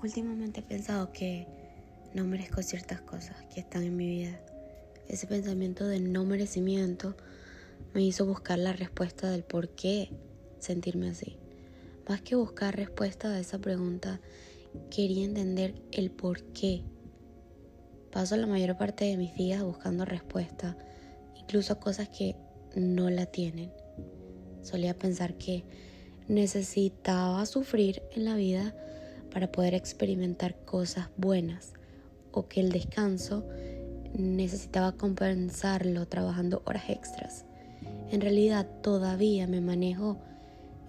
Últimamente he pensado que no merezco ciertas cosas que están en mi vida. Ese pensamiento de no merecimiento me hizo buscar la respuesta del por qué sentirme así. Más que buscar respuesta a esa pregunta, quería entender el por qué. Paso la mayor parte de mis días buscando respuesta, incluso a cosas que no la tienen. Solía pensar que necesitaba sufrir en la vida para poder experimentar cosas buenas o que el descanso necesitaba compensarlo trabajando horas extras. En realidad todavía me manejo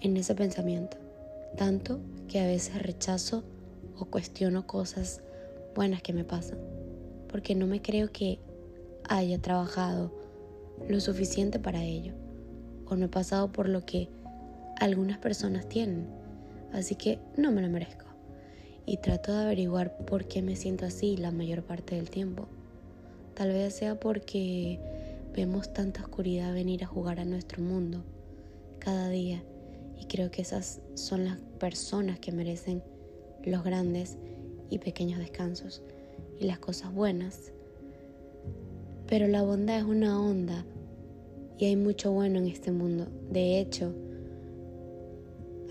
en ese pensamiento, tanto que a veces rechazo o cuestiono cosas buenas que me pasan, porque no me creo que haya trabajado lo suficiente para ello, o no he pasado por lo que algunas personas tienen, así que no me lo merezco. Y trato de averiguar por qué me siento así la mayor parte del tiempo. Tal vez sea porque vemos tanta oscuridad venir a jugar a nuestro mundo cada día y creo que esas son las personas que merecen los grandes y pequeños descansos y las cosas buenas. Pero la bondad es una onda y hay mucho bueno en este mundo. De hecho,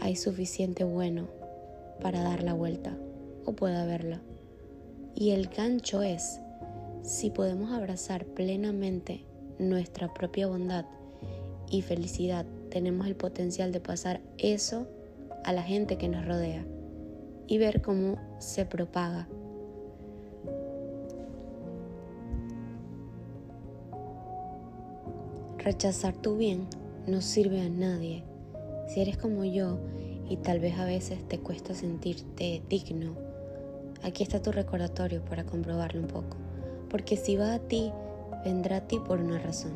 hay suficiente bueno para dar la vuelta o puede haberla. Y el gancho es, si podemos abrazar plenamente nuestra propia bondad y felicidad, tenemos el potencial de pasar eso a la gente que nos rodea y ver cómo se propaga. Rechazar tu bien no sirve a nadie si eres como yo y tal vez a veces te cuesta sentirte digno, aquí está tu recordatorio para comprobarlo un poco. Porque si va a ti, vendrá a ti por una razón.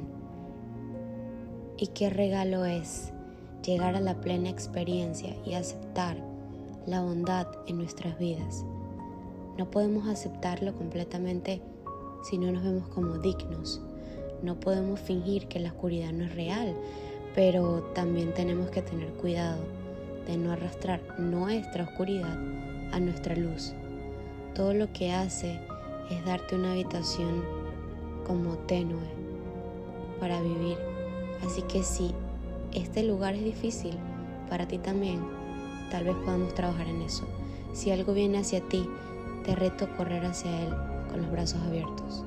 ¿Y qué regalo es llegar a la plena experiencia y aceptar la bondad en nuestras vidas? No podemos aceptarlo completamente si no nos vemos como dignos. No podemos fingir que la oscuridad no es real, pero también tenemos que tener cuidado de no arrastrar nuestra oscuridad a nuestra luz. Todo lo que hace es darte una habitación como tenue para vivir. Así que si este lugar es difícil para ti también, tal vez podamos trabajar en eso. Si algo viene hacia ti, te reto a correr hacia él con los brazos abiertos.